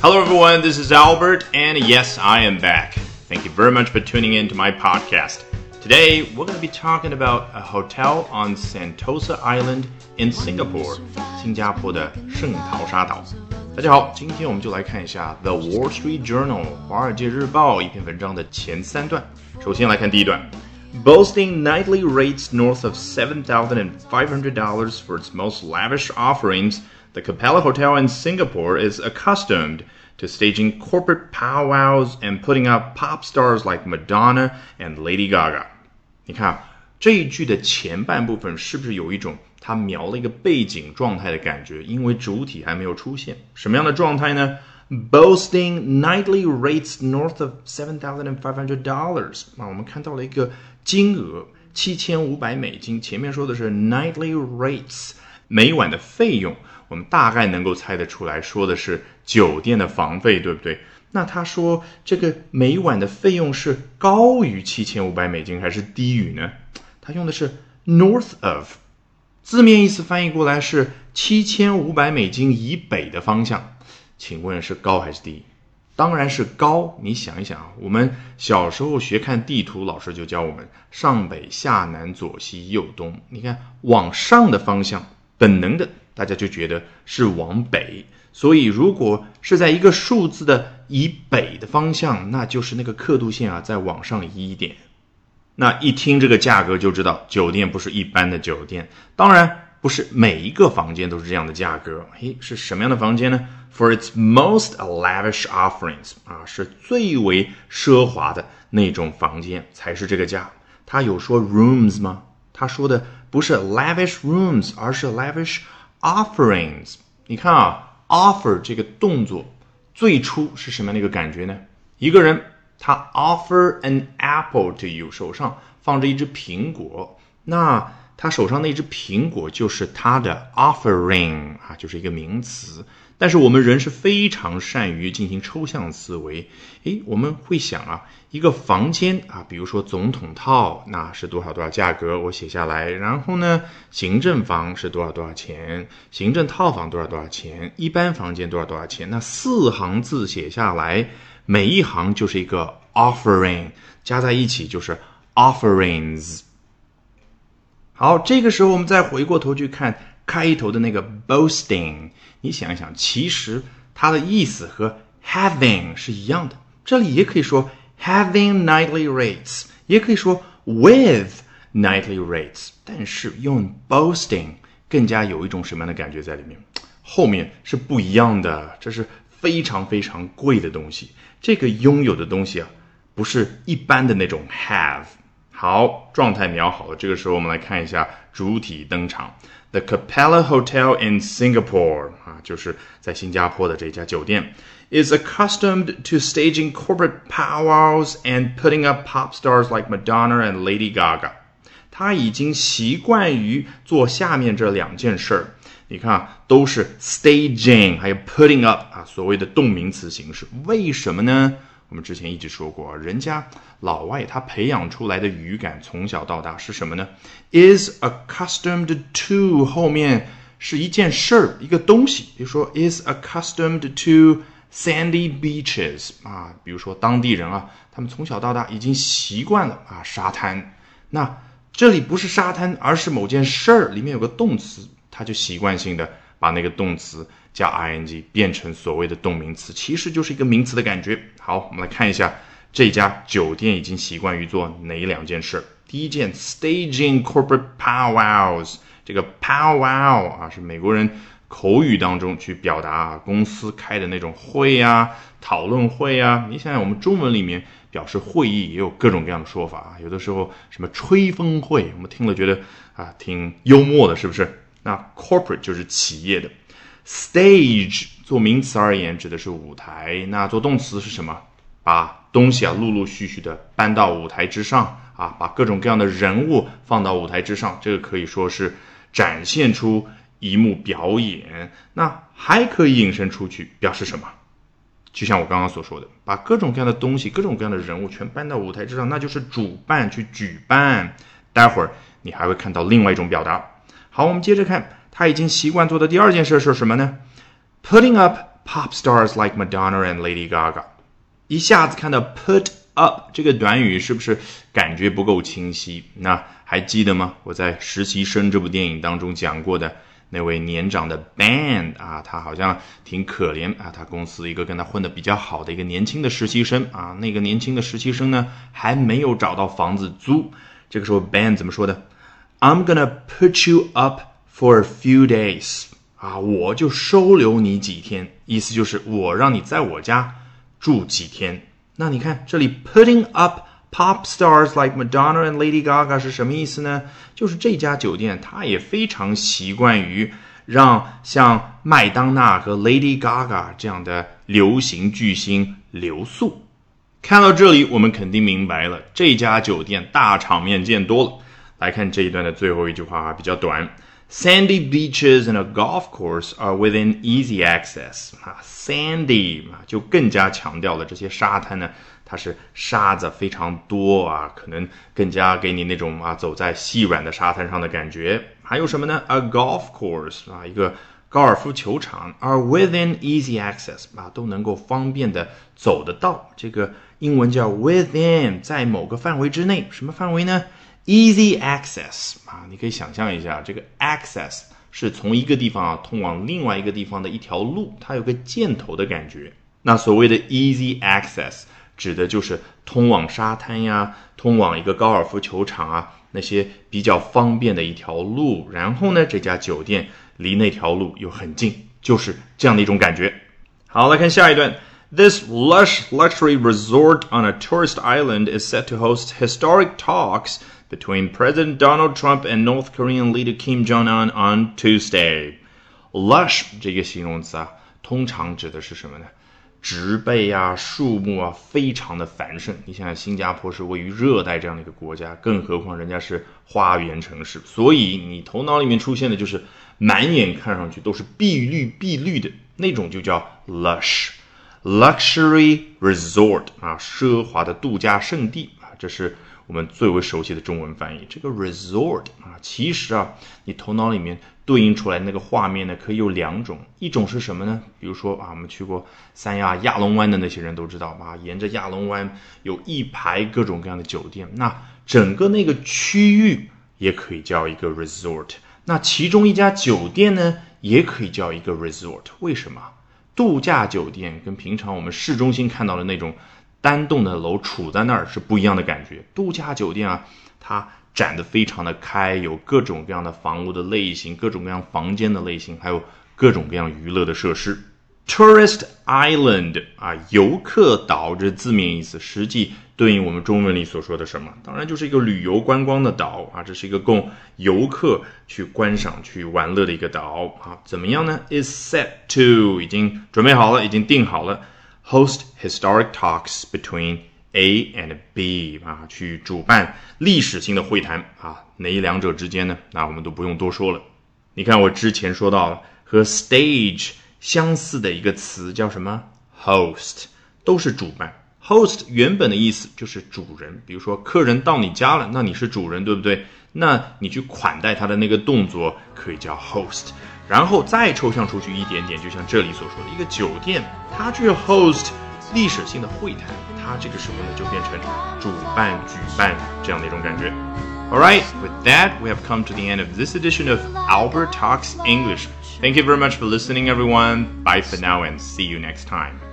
Hello, everyone. This is Albert, and yes, I am back. Thank you very much for tuning in to my podcast. Today, we're going to be talking about a hotel on Sentosa Island in Singapore, 新加坡的圣淘沙岛。大家好，今天我们就来看一下《The Wall Street Journal》华尔街日报一篇文章的前三段。首先来看第一段。Boasting nightly rates north of $7,500 for its most lavish offerings, the Capella Hotel in Singapore is accustomed to staging corporate powwows and putting up pop stars like Madonna and Lady Gaga. 你看这一句的前半部分是不是有一种它描了一个背景状态的感觉？因为主体还没有出现，什么样的状态呢？Boasting nightly rates north of seven thousand and five hundred dollars 啊，我们看到了一个金额七千五百美金。前面说的是 nightly rates， 每晚的费用。我们大概能够猜得出来，说的是酒店的房费，对不对？那他说这个每晚的费用是高于七千五百美金还是低于呢？他用的是 north of，字面意思翻译过来是七千五百美金以北的方向。请问是高还是低？当然是高。你想一想啊，我们小时候学看地图，老师就教我们上北下南左西右东。你看往上的方向，本能的。大家就觉得是往北，所以如果是在一个数字的以北的方向，那就是那个刻度线啊，再往上移一点。那一听这个价格就知道，酒店不是一般的酒店，当然不是每一个房间都是这样的价格。嘿，是什么样的房间呢？For its most lavish offerings，啊，是最为奢华的那种房间才是这个价。他有说 rooms 吗？他说的不是 lavish rooms，而是 lavish。Offerings，你看啊，offer 这个动作最初是什么样的一个感觉呢？一个人他 offer an apple to you，手上放着一只苹果，那他手上那只苹果就是他的 offering 啊，就是一个名词。但是我们人是非常善于进行抽象思维，诶，我们会想啊，一个房间啊，比如说总统套，那是多少多少价格，我写下来。然后呢，行政房是多少多少钱，行政套房多少多少钱，一般房间多少多少钱。那四行字写下来，每一行就是一个 offering，加在一起就是 offerings。好，这个时候我们再回过头去看。开头的那个 boasting，你想一想，其实它的意思和 having 是一样的。这里也可以说 having nightly rates，也可以说 with nightly rates，但是用 boasting 更加有一种什么样的感觉在里面？后面是不一样的，这是非常非常贵的东西。这个拥有的东西啊，不是一般的那种 have。好，状态描好了。这个时候，我们来看一下主体登场：The Capella Hotel in Singapore 啊，就是在新加坡的这家酒店，is accustomed to staging corporate powwows and putting up pop stars like Madonna and Lady Gaga。他已经习惯于做下面这两件事儿。你看，都是 staging，还有 putting up 啊，所谓的动名词形式。为什么呢？我们之前一直说过，人家老外他培养出来的语感从小到大是什么呢？is accustomed to 后面是一件事儿，一个东西。比如说，is accustomed to sandy beaches 啊，比如说当地人啊，他们从小到大已经习惯了啊沙滩。那这里不是沙滩，而是某件事儿，里面有个动词，他就习惯性的把那个动词。加 ing 变成所谓的动名词，其实就是一个名词的感觉。好，我们来看一下这家酒店已经习惯于做哪两件事。第一件，staging corporate powwows。这个 powwow 啊，是美国人口语当中去表达啊公司开的那种会呀、讨论会呀。你想想，我们中文里面表示会议也有各种各样的说法啊。有的时候什么吹风会，我们听了觉得啊挺幽默的，是不是？那 corporate 就是企业的。Stage 做名词而言指的是舞台，那做动词是什么？把东西啊陆陆续续的搬到舞台之上啊，把各种各样的人物放到舞台之上，这个可以说是展现出一幕表演。那还可以引申出去，表示什么？就像我刚刚所说的，把各种各样的东西、各种各样的人物全搬到舞台之上，那就是主办去举办。待会儿你还会看到另外一种表达。好，我们接着看。他已经习惯做的第二件事是什么呢？Putting up pop stars like Madonna and Lady Gaga。一下子看到 put up 这个短语，是不是感觉不够清晰？那还记得吗？我在《实习生》这部电影当中讲过的。那位年长的 Ben 啊，他好像挺可怜啊。他公司一个跟他混的比较好的一个年轻的实习生啊，那个年轻的实习生呢还没有找到房子租。这个时候 Ben 怎么说的？I'm gonna put you up for a few days 啊，我就收留你几天，意思就是我让你在我家住几天。那你看这里 putting up。Pop stars like Madonna and Lady Gaga 是什么意思呢？就是这家酒店，它也非常习惯于让像麦当娜和 Lady Gaga 这样的流行巨星留宿。看到这里，我们肯定明白了，这家酒店大场面见多了。来看这一段的最后一句话，比较短。Sandy beaches and a golf course are within easy access。啊，Sandy 啊，就更加强调了这些沙滩呢，它是沙子非常多啊，可能更加给你那种啊走在细软的沙滩上的感觉。还有什么呢？A golf course 啊，一个高尔夫球场，are within easy access 啊，都能够方便的走得到。这个英文叫 within，在某个范围之内，什么范围呢？Easy access 啊，你可以想象一下，这个 access 是从一个地方啊通往另外一个地方的一条路，它有个箭头的感觉。那所谓的 easy access 指的就是通往沙滩呀，通往一个高尔夫球场啊那些比较方便的一条路。然后呢，这家酒店离那条路又很近，就是这样的一种感觉。好，来看下一段。This lush luxury resort on a tourist island is set to host historic talks between President Donald Trump and North Korean leader Kim Jong Un on Tuesday. Lush 这个形容词啊，通常指的是什么呢？植被啊，树木啊，非常的繁盛。你想想，新加坡是位于热带这样的一个国家，更何况人家是花园城市，所以你头脑里面出现的就是满眼看上去都是碧绿碧绿的那种，就叫 lush luxury resort 啊，奢华的度假胜地，这是。我们最为熟悉的中文翻译，这个 resort 啊，其实啊，你头脑里面对应出来那个画面呢，可以有两种，一种是什么呢？比如说啊，我们去过三亚亚龙湾的那些人都知道吧，沿着亚龙湾有一排各种各样的酒店，那整个那个区域也可以叫一个 resort，那其中一家酒店呢，也可以叫一个 resort。为什么？度假酒店跟平常我们市中心看到的那种。单栋的楼处在那儿是不一样的感觉。度假酒店啊，它展得非常的开，有各种各样的房屋的类型，各种各样房间的类型，还有各种各样娱乐的设施。Tourist Island 啊，游客岛这字面意思，实际对应我们中文里所说的什么？当然就是一个旅游观光的岛啊，这是一个供游客去观赏、去玩乐的一个岛啊。怎么样呢？Is set to 已经准备好了，已经定好了。Host historic talks between A and B 啊，去主办历史性的会谈啊，哪两者之间呢？那我们都不用多说了。你看我之前说到了和 stage 相似的一个词叫什么？host 都是主办。host 原本的意思就是主人，比如说客人到你家了，那你是主人，对不对？那你去款待他的那个动作可以叫 host。然后再抽象出去一点点，就像这里所说的一个酒店，它去 host 历史性的会谈，它这个时候呢就变成主办、举办这样的一种感觉。All right, with that, we have come to the end of this edition of Albert Talks English. Thank you very much for listening, everyone. Bye for now and see you next time.